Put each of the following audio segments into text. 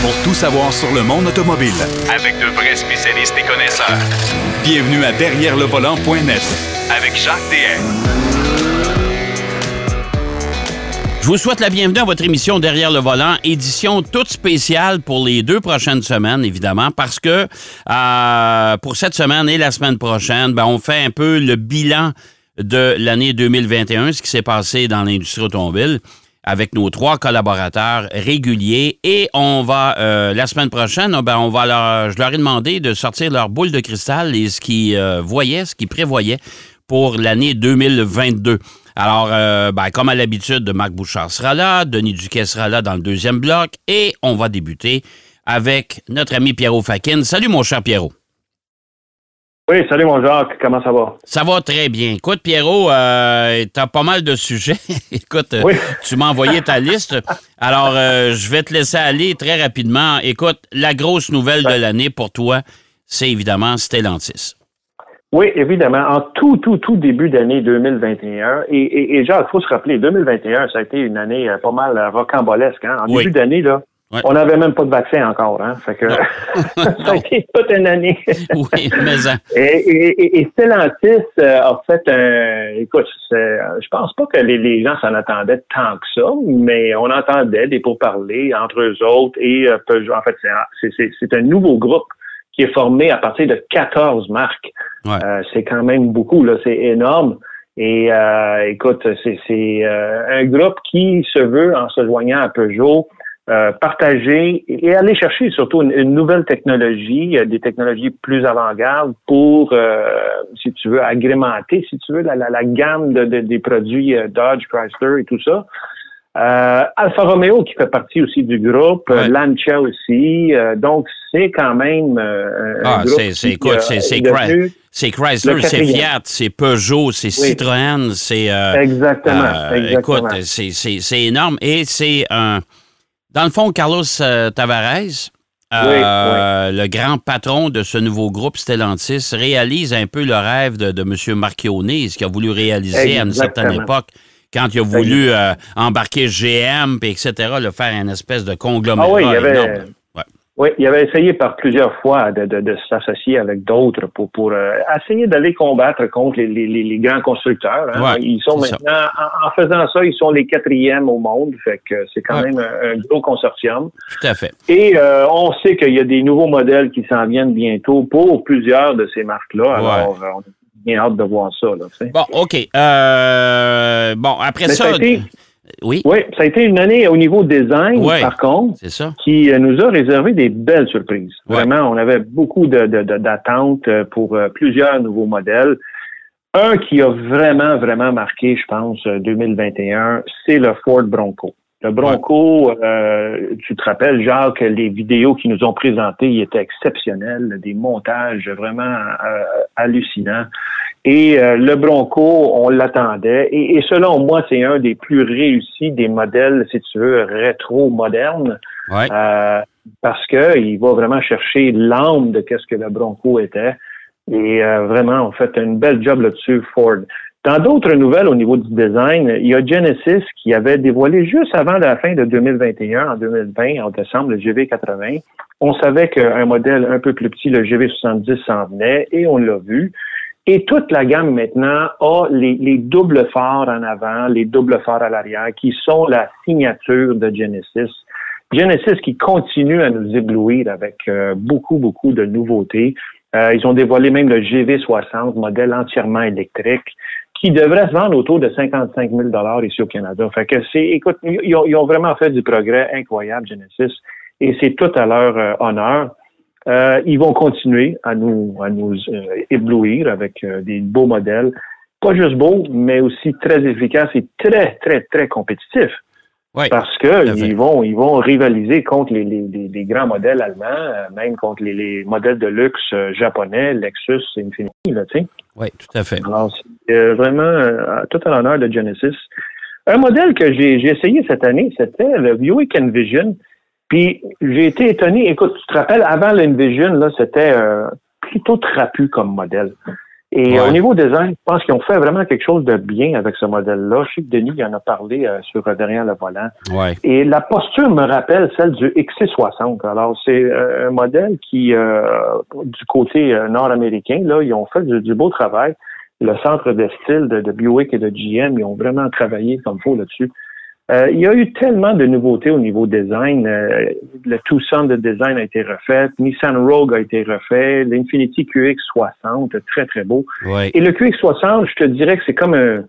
pour tout savoir sur le monde automobile. Avec de vrais spécialistes et connaisseurs. Bienvenue à Derrière le volant.net Avec Jacques DM. Je vous souhaite la bienvenue à votre émission Derrière le volant, édition toute spéciale pour les deux prochaines semaines, évidemment, parce que euh, pour cette semaine et la semaine prochaine, ben, on fait un peu le bilan de l'année 2021, ce qui s'est passé dans l'industrie automobile avec nos trois collaborateurs réguliers. Et on va, euh, la semaine prochaine, ben, on va leur, je leur ai demandé de sortir leur boule de cristal et ce qu'ils euh, voyaient, ce qu'ils prévoyaient pour l'année 2022. Alors, euh, ben, comme à l'habitude, Marc Bouchard sera là, Denis Duquet sera là dans le deuxième bloc et on va débuter avec notre ami Pierrot Fakin. Salut mon cher Pierrot. Oui, salut mon Jacques, comment ça va? Ça va très bien. Écoute, Pierrot, euh, tu as pas mal de sujets. Écoute, euh, tu m'as envoyé ta liste. Alors, euh, je vais te laisser aller très rapidement. Écoute, la grosse nouvelle de l'année pour toi, c'est évidemment Stellantis. Oui, évidemment. En tout, tout, tout début d'année 2021, et, et, et Jacques, il faut se rappeler, 2021, ça a été une année pas mal rocambolesque. Hein? En début d'année, là, on n'avait même pas de vaccin encore, hein. Fait que ça a été toute une année. oui, mais ça. Et, et, et Stellantis euh, a fait un. Écoute, je pense pas que les, les gens s'en attendaient tant que ça, mais on entendait des pourparlers entre eux autres et euh, Peugeot. En fait, c'est un nouveau groupe qui est formé à partir de 14 marques. Euh, c'est quand même beaucoup, là. C'est énorme. Et euh, écoute, c'est un groupe qui se veut, en se joignant à Peugeot, euh, partager et aller chercher surtout une, nouvelle technologie, euh, des technologies plus avant-garde pour, euh, si tu veux, agrémenter, si tu veux, la, la, gamme de, des produits Dodge, Chrysler et tout ça. Alfa Romeo qui fait partie aussi du groupe, Lancia aussi. donc c'est quand même ah, c'est écoute, c'est Chrysler, c'est Fiat, c'est Peugeot, c'est Citroën, c'est exactement, exactement. Écoute, c'est énorme et c'est un dans le fond, Carlos euh, Tavares, euh, le grand patron de ce nouveau groupe Stellantis, réalise un peu le rêve de, de M. Marchionne, ce qu'il a voulu réaliser à une certaine époque quand il a voulu euh, embarquer GM, etc., le faire un espèce de conglomérat ah oui, il y avait, oui, il avait essayé par plusieurs fois de, de, de s'associer avec d'autres pour, pour euh, essayer d'aller combattre contre les, les, les grands constructeurs. Hein. ils sont maintenant, en, faisant ça, ils sont les quatrièmes au monde, fait que c'est quand même un, gros consortium. Tout à fait. Et euh, on sait qu'il y a des nouveaux modèles qui s'en viennent bientôt pour plusieurs de ces marques-là. Alors, euh, on a bien hâte de voir ça. Là, bon, OK. Euh, bon, après ça... Oui. Oui, ça a été une année au niveau design, par contre, qui euh, nous a réservé des belles surprises. Vraiment, on avait beaucoup d'attentes de, pour euh, plusieurs nouveaux modèles. Un qui a vraiment, vraiment marqué, je pense, 2021, euh, c'est le Ford Bronco. Le Bronco, tu te rappelles, Jacques, les vidéos qui nous ont présentées, ils étaient exceptionnels, des montages vraiment hallucinants. Et euh, le Bronco, on l'attendait. Et, selon moi, c'est un des plus réussis des modèles, si tu veux, rétro-modernes. Euh, parce que il va vraiment chercher l'âme de qu'est-ce que le Bronco était. Et euh, vraiment, on fait une belle job là-dessus, Ford. Dans d'autres nouvelles au niveau du design, il y a Genesis qui avait dévoilé juste avant la fin de 2021, en 2020, en décembre, le GV80. On savait qu'un modèle un peu plus petit, le GV70, s'en venait et on l'a vu. Et toute la gamme maintenant a les, doubles phares en avant, les doubles phares à l'arrière, qui sont la signature de Genesis. Genesis qui continue à nous éblouir avec euh, beaucoup, beaucoup de nouveautés. Euh, ils ont dévoilé même le GV60, modèle entièrement électrique, qui devrait se vendre autour de 55 000 ici au Canada. Fait que c'est, écoute, ils ont, vraiment fait du progrès incroyable, Genesis, et c'est tout à leur euh, honneur. Euh, ils vont continuer à nous, à nous euh, éblouir avec euh, des beaux modèles, pas juste beaux, mais aussi très efficaces et très, très, très compétitifs. Parce que ils vont, ils vont rivaliser contre les, les, les, grands modèles allemands, même contre les, les, modèles de luxe japonais, Lexus, Infiniti, là, tu sais. Oui, tout à fait. Alors, c'est vraiment tout à l'honneur de Genesis. Un modèle que j'ai essayé cette année, c'était le Buick Envision. Puis j'ai été étonné. Écoute, tu te rappelles, avant l'Envision, là, c'était euh, plutôt trapu comme modèle. Et au niveau design, je pense qu'ils ont fait vraiment quelque chose de bien avec ce modèle-là. Je sais que Denis en a parlé sur derrière le volant. Et la posture me rappelle celle du XC60. Alors, c'est un modèle qui, du côté nord-américain, là, ils ont fait du, beau travail. Le centre de style de, de Buick et de GM, ils ont vraiment travaillé comme il faut là-dessus. Euh, il y a eu tellement de nouveautés au niveau design. Euh, le Tucson de design a été refait, Nissan Rogue a été refait, l'Infinity QX60, très très beau. Et le QX60, je te dirais que c'est comme un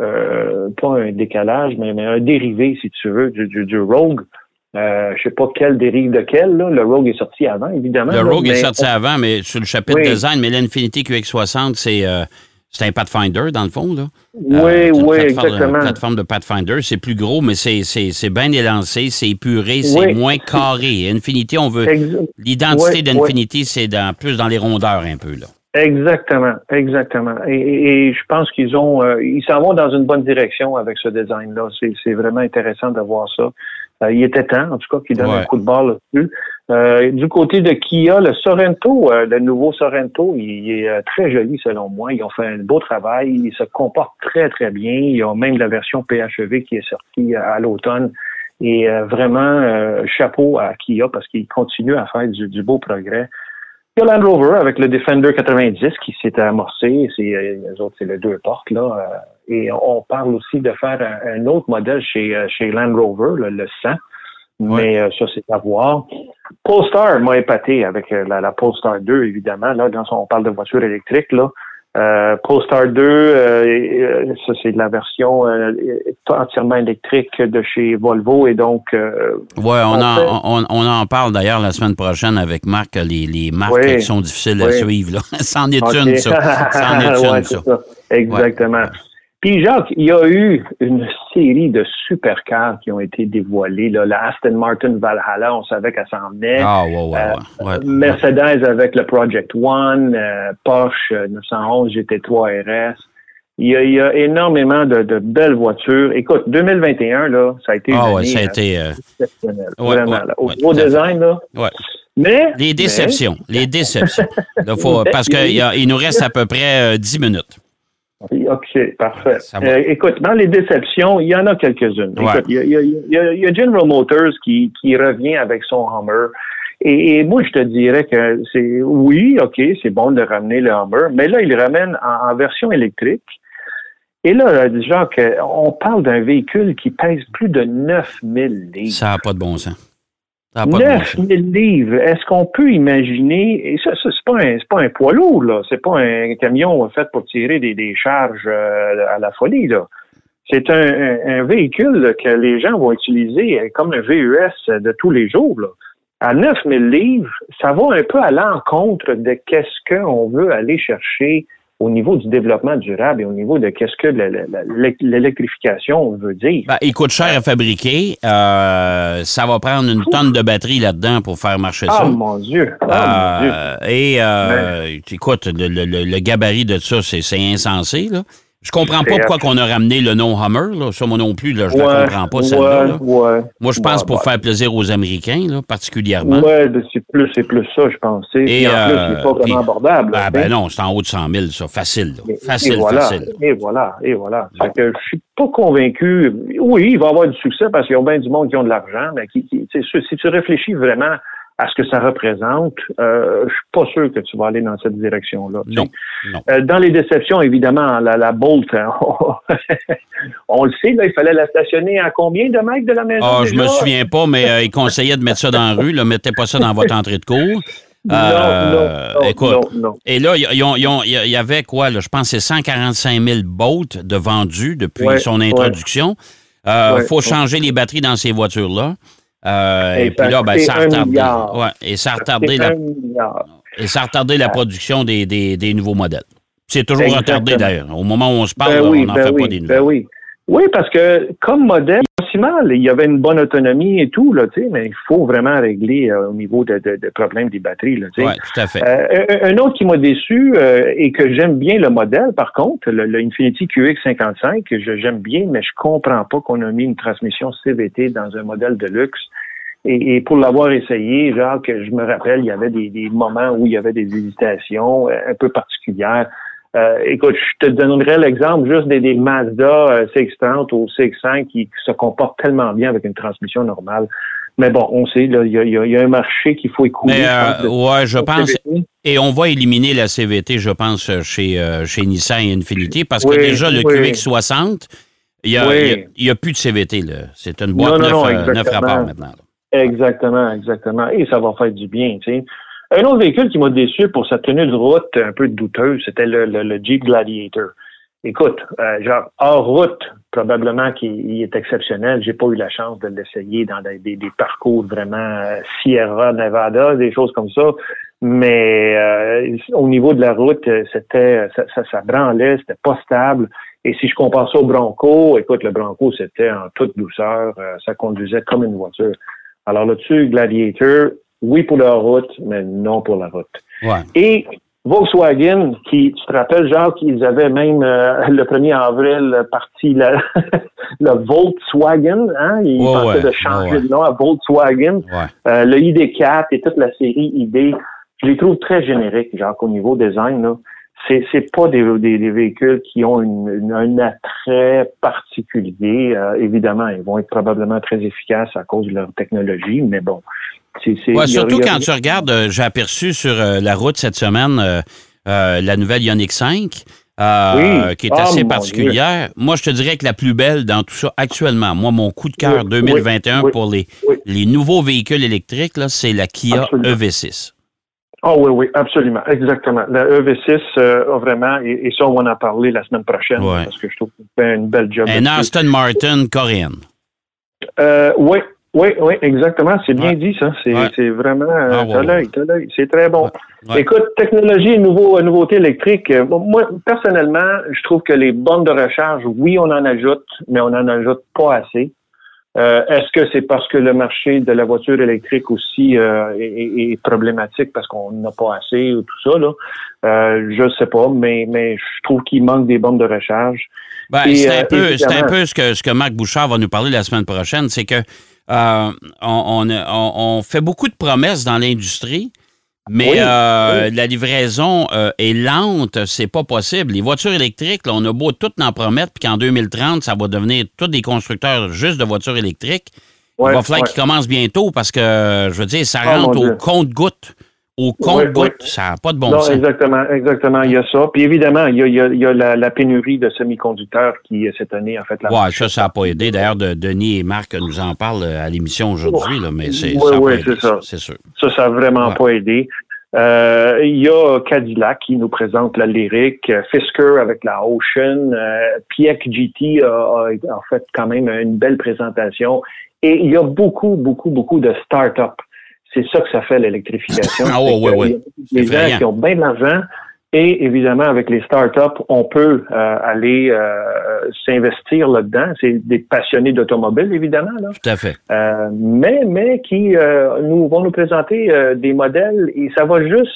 euh, pas un décalage, mais, un dérivé, si tu veux, du, du, Rogue. Euh, je sais pas quelle dérive de quel. Là. Le Rogue est sorti avant, évidemment. Le Rogue est sorti avant, mais sur le chapitre design, mais l'Infinity QX60, c'est c'est un Pathfinder, dans le fond, là. Oui, euh, oui, exactement. Une plateforme de Pathfinder. C'est plus gros, mais c'est bien élancé, c'est épuré, c'est moins carré. Infinity, on veut. L'identité d'Infinity, c'est dans, plus dans les rondeurs un peu, là. Exactement, exactement. Et, je pense qu'ils ont, euh, ils s'en vont dans une bonne direction avec ce design-là. C'est vraiment intéressant de voir ça. Euh, il était temps, en tout cas, qu'ils donnent un coup de barre là-dessus. Euh, du côté de Kia, le Sorento, euh, le nouveau Sorento, il, est très joli selon moi. Ils ont fait un beau travail. Il se comporte très, très bien. Ils ont même la version PHEV qui est sortie à l'automne. Et vraiment, chapeau à Kia parce qu'il continue à faire du, beau progrès. Il y a Land Rover avec le Defender 90 qui s'est amorcé. C'est, les autres, c'est les deux portes, là. Et on parle aussi de faire un, autre modèle chez, chez Land Rover, le, 100. Mais euh, ça, c'est à voir. Polestar m'a épaté avec euh, la, la, Polestar 2, évidemment. Là, dans on parle de voiture électrique, là. Euh, Polestar 2, euh, ça c'est de la version entièrement électrique de chez Volvo et donc. ouais, on, en, on, on, en parle d'ailleurs la semaine prochaine avec Marc, les, les marques qui sont difficiles à suivre. Là. C'en est une, ça. C'en est une, ça. ça. Exactement. Puis Jacques, il y a eu une série de supercars qui ont été dévoilés. Là. La Aston Martin Valhalla, on savait qu'elle s'en venait. Ah, ouais, ouais, ouais. Euh, Mercedes avec le Project One, euh, Porsche 911 GT3 RS. Il y, a, il y a énormément de, de, belles voitures. Écoute, 2021, là, ça a été ah, une ouais, ça a été, euh, exceptionnel. vraiment. Au design, là. Ouais. Mais, les déceptions, les déceptions. faut, parce qu'il nous reste à peu près 10 minutes. OK, parfait. Euh, écoute, dans les déceptions, il y en a quelques-unes. il, y a, General Motors qui, revient avec son Hummer. Et, moi, je te dirais que c'est oui, OK, c'est bon de ramener le Hummer, mais là, il le ramène en, version électrique. Et là, déjà, on parle d'un véhicule qui pèse plus de 9000 livres. Ça n'a pas de bon sens. 9 000 livres. Est-ce qu'on peut imaginer, et ça, ça c'est pas un, pas un poids lourd, là. C'est pas un camion fait pour tirer des, des charges euh, à la folie, là. C'est un, un, véhicule que les gens vont utiliser comme un VUS de tous les jours, là. À 9 000 livres, ça va un peu à l'encontre de qu'est-ce qu'on veut aller chercher au niveau du développement durable et au niveau de qu'est-ce que l'électrification veut dire. Ben, il coûte cher à fabriquer. Euh, ça va prendre une tonne de batterie là-dedans pour faire marcher ça. Oh mon Dieu! Oh, mon Dieu. Euh, et euh, écoute, le, le, gabarit de ça, c'est insensé. Là. Je comprends pas pourquoi qu'on a ramené le nom Hummer. Là. Ça, moi non plus, là, je ne comprends pas, celle-là. Moi, je pense pour faire plaisir aux Américains, là, particulièrement. Oui, c'est plus, plus ça, je pense. Et, en plus, c'est pas vraiment abordable. Ah, ben non, c'est en haut de 100 000, ça. Facile. Facile, voilà, facile. Et voilà, et voilà. Fait que je suis pas convaincu. Oui, il va y avoir du succès parce qu'il y a bien du monde qui ont de l'argent, mais qui, qui si tu réfléchis vraiment à ce que ça représente, euh, je suis pas sûr que tu vas aller dans cette direction-là. Non. Euh, dans les déceptions, évidemment, la, la Bolt, hein, on, le sait, là, il fallait la stationner à combien de mètres de la maison? Ah, je me souviens pas, mais euh, il conseillait de mettre ça dans la rue. Là, mettez pas ça dans votre entrée de cour. non, non, écoute, non, Et là, il y, avait quoi? Là, je pense que c'est 145 000 Bolt de vendus depuis son introduction. Il faut changer les batteries dans ces voitures-là. Euh, et, puis là, ben, ça a retardé. Ouais, et ça a retardé la, et ça a retardé la production des, des, des nouveaux modèles. C'est toujours retardé d'ailleurs. Au moment où on se parle, ben on n'en ben fait pas des nouveaux. Ben oui. Oui, parce que comme modèle, si mal. Il y avait une bonne autonomie et tout, là, tu sais, mais il faut vraiment régler euh, au niveau de, de, de, problèmes des batteries. Là, oui, tout à fait. Euh, un, autre qui m'a déçu euh, et que j'aime bien le modèle, par contre, le, le Infinity QX55, que j'aime bien, mais je comprends pas qu'on a mis une transmission CVT dans un modèle de luxe. Et, pour l'avoir essayé, genre que je me rappelle, il y avait des, des, moments où il y avait des hésitations un peu particulières. Euh, écoute, je te donnerais l'exemple juste des, des Mazda euh, CX-30 ou CX-5 qui, se comportent tellement bien avec une transmission normale. Mais bon, on sait, il y a, un marché qu'il faut écouler. Mais, euh, ouais, je pense. Et on va éliminer la CVT, je pense, chez, chez Nissan et Infinity, parce que déjà, le QX60, il n'y a, a, plus de CVT. C'est une boîte neuf, rapports maintenant. Exactement, exactement. Et ça va faire du bien, tu sais. Un autre véhicule qui m'a déçu pour sa tenue de route un peu douteuse, c'était le, Jeep Gladiator. Écoute, euh, genre hors route, probablement qu'il est exceptionnel. J'ai pas eu la chance de l'essayer dans des, parcours vraiment euh, Sierra Nevada, des choses comme ça. Mais euh, au niveau de la route, c'était ça, ça, ça branlait, c'était pas stable. Et si je compare ça au Bronco, écoute, le Bronco, c'était en toute douceur, ça conduisait comme une voiture. Alors là-dessus, Gladiator, oui pour la route, mais non pour la route. Et Volkswagen, qui, tu te rappelles, genre, qu'ils avaient même euh, le 1er avril parti le, le Volkswagen, hein? Ils pensaient de changer de nom à Volkswagen. Euh, le ID4 et toute la série ID, je les trouve très génériques, genre, au niveau design, là. C'est, c'est pas des, des, véhicules qui ont une, un attrait particulier. Euh, évidemment, ils vont être probablement très efficaces à cause de leur technologie, mais bon, surtout quand tu regardes, euh, j'ai aperçu sur euh, la route cette semaine euh, la nouvelle Ioniq 5. qui est ah, assez particulière. Moi, je te dirais que la plus belle dans tout ça actuellement, moi, mon coup de cœur 2021 pour les, les nouveaux véhicules électriques, c'est la Kia EV6. Ah oui, oui, absolument, exactement. La EV6 a vraiment, et, ça, on va en parler la semaine prochaine, parce que je trouve que fait une belle job. Un Aston Martin coréenne. oui, oui, oui, exactement. C'est bien dit, ça. C'est vraiment. Euh, l'œil, l'œil. C'est très bon. Écoute, technologie, nouveau, nouveauté électrique. Euh, moi, personnellement, je trouve que les bornes de recharge, oui, on en ajoute, mais on n'en ajoute pas assez. Euh, est-ce que c'est parce que le marché de la voiture électrique aussi est, problématique parce qu'on n'a pas assez ou tout ça là? Je ne sais pas, mais mais je trouve qu'il manque des bornes de recharge. Ben, c'est un peu c'est un peu ce que ce que Marc Bouchard va nous parler la semaine prochaine, c'est que euh, on, fait beaucoup de promesses dans l'industrie, mais euh, la livraison euh, est lente, c'est pas possible. Les voitures électriques, on a beau toutes en promettre, puis qu'en 2030, ça va devenir tous des constructeurs juste de voitures électriques. Il va falloir qu'ils commencent bientôt parce que, je veux dire, ça ah, rentre au compte-goutte au compte-goutte. Ça n'a pas de bon sens. Exactement, exactement. Il y a ça. Puis évidemment, il y a, la, pénurie de semi-conducteurs qui, cette année, en fait, la Oui, ça, ça n'a pas aidé. D'ailleurs, Denis et Marc nous en parlent à l'émission aujourd'hui, mais c'est Oui, oui, c'est ça. C'est sûr. Ça, ça n'a vraiment pas aidé. Euh, il y a Cadillac qui nous présente la lyrique, Fisker avec la Ocean, euh, GT a, a, fait quand même une belle présentation. Et il y a beaucoup, beaucoup, beaucoup de start-up c'est ça que ça fait l'électrification. ah oui, oui, oui. Les gens qui ont bien de l'argent et évidemment avec les startups, on peut euh, aller euh, s'investir là-dedans. C'est des passionnés d'automobile évidemment là. Tout à fait. Euh, mais mais qui nous vont nous présenter des modèles et ça va juste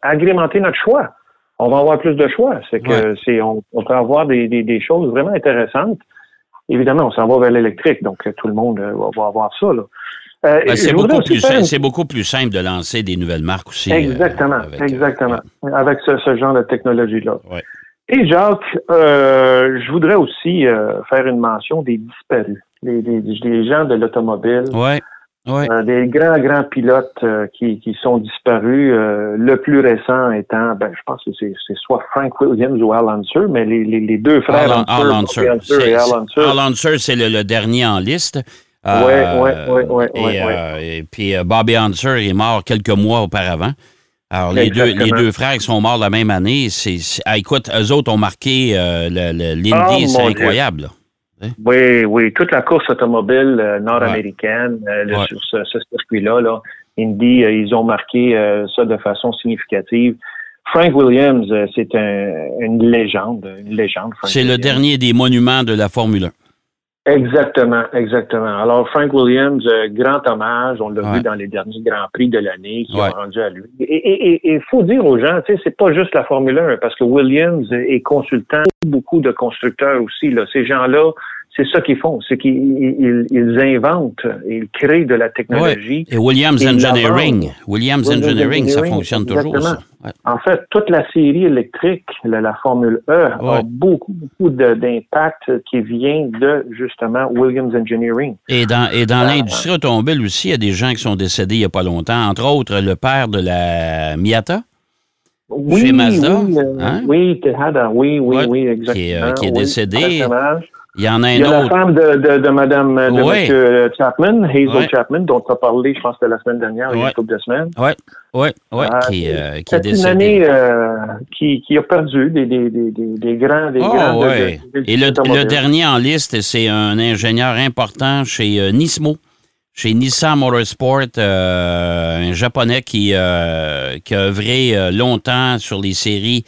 agrémenter notre choix. On va avoir plus de choix. C'est que c'est on, peut avoir des, des, des, choses vraiment intéressantes. Évidemment, on s'en va vers l'électrique, donc tout le monde va, va avoir ça. Là. Euh, ben, c'est beaucoup, plus, beaucoup plus simple de lancer des nouvelles marques aussi. Euh, exactement, avec, euh, exactement. avec ce, genre de technologie-là. Et Jacques, je voudrais aussi faire une mention des disparus, les, gens de l'automobile. Ouais. des grands, grands pilotes qui, sont disparus. le plus récent étant, ben, je pense que c'est soit Frank Williams ou Al Unser, mais les, deux frères Al, Unser, Al Unser, c'est le, dernier en liste. Oui, oui, oui, oui. Et puis euh, Bobby Hunter est mort quelques mois auparavant. Alors, les deux, les deux frères qui sont morts la même année, c'est, ah, écoute, eux autres ont marqué euh, l'Indy, oh, c'est incroyable. Oui, oui, toute la course automobile euh, nord-américaine sur ce, circuit-là, là, Indy, ils ont marqué ça de façon significative. Frank Williams, c'est une légende, une légende. C'est le dernier des monuments de la Formule 1. Exactement, exactement. Alors, Frank Williams, euh, grand hommage, on l'a vu dans les derniers Grands Prix de l'année qui ont rendu à lui. Et il faut dire aux gens, tu sais, c'est pas juste la Formule 1, parce que Williams est consultant beaucoup de constructeurs aussi. Là. Ces gens-là, c'est ça qu'ils font, c'est qu'ils ils, inventent, ils créent de la technologie. Et Williams Engineering, Williams, Engineering, ça fonctionne toujours. En fait, toute la série électrique, la, Formule E, a beaucoup, beaucoup d'impact qui vient de justement Williams Engineering. Et dans, et dans euh, l'industrie automobile aussi, il y a des gens qui sont décédés il n'y a pas longtemps, entre autres le père de la Miata. Oui, chez Mazda. Oui, euh, hein? oui, oui, oui, oui, exactement. Qui est, euh, qui est décédé. Il y en a un Il y a la femme de, de, de Mme de Monsieur Chapman, Hazel Chapman, dont tu as parlé, je pense, de la semaine dernière, il y a une couple de semaines. Oui, oui, oui, ah, qui, euh, qui est décédée. C'est une année euh, qui, qui a perdu des, des, des, des grands... Des oh, grands ouais. Et le, le, dernier en liste, c'est un ingénieur important chez euh, Nismo, chez Nissan Motorsport, euh, un Japonais qui, euh, qui a œuvré longtemps sur les séries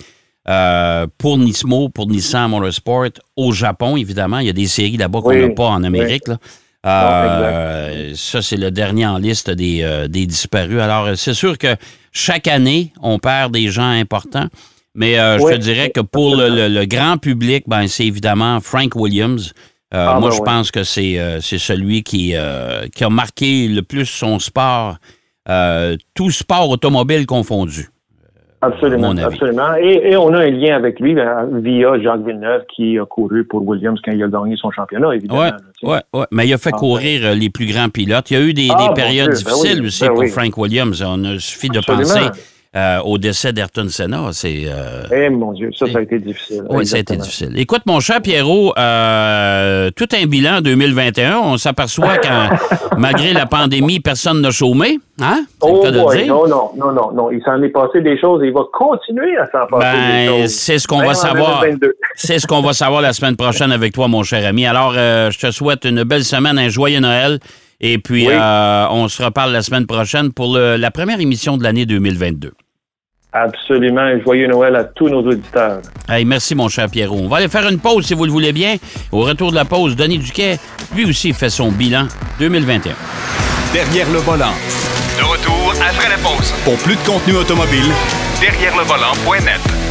euh, pour Nismo, pour Nissan Motorsport, au Japon, évidemment. Il y a des séries là-bas qu'on n'a pas en Amérique. Euh, ça, c'est le dernier en liste des, euh, des disparus. Alors, c'est sûr que chaque année, on perd des gens importants. Mais je te dirais que pour le, grand public, ben, c'est évidemment Frank Williams. Ah, moi, ben je pense que c'est celui qui, qui a marqué le plus son sport, tout sport automobile confondu. Absolument, absolument. Et, on a un lien avec lui ben, via Jacques Villeneuve qui a couru pour Williams quand il a gagné son championnat, évidemment. Oui, ouais, ouais. mais il a fait ah, courir euh, les plus grands pilotes. Il y a eu des, ah, périodes ben difficiles aussi ben pour Frank Williams. On a suffi de penser euh, au décès d'Ayrton Senna. C'est. Euh, eh mon Dieu, ça, ça a été difficile. Oui, ça a été difficile. Écoute, mon cher Pierrot, euh, tout un bilan 2021, on s'aperçoit qu'en malgré la pandémie, personne n'a chômé. Hein? Oh. Non, non, non, non, non. Il s'en est passé des choses et il va continuer à s'en passer des ben, choses. C'est ce qu'on va savoir. C'est ce qu'on va savoir la semaine prochaine avec toi, mon cher ami. Alors, je te souhaite une belle semaine, un joyeux Noël. Et puis, on se reparle la semaine prochaine pour la première émission de l'année 2022. Absolument. joyeux Noël à tous nos auditeurs. Hey, merci, mon cher Pierrot. On va aller faire une pause, si vous le voulez bien. Au retour de la pause, Denis Duquet, lui aussi, fait son bilan 2021. Derrière le volant. De retour après la pause. Pour plus de contenu automobile, derrière le volant.net.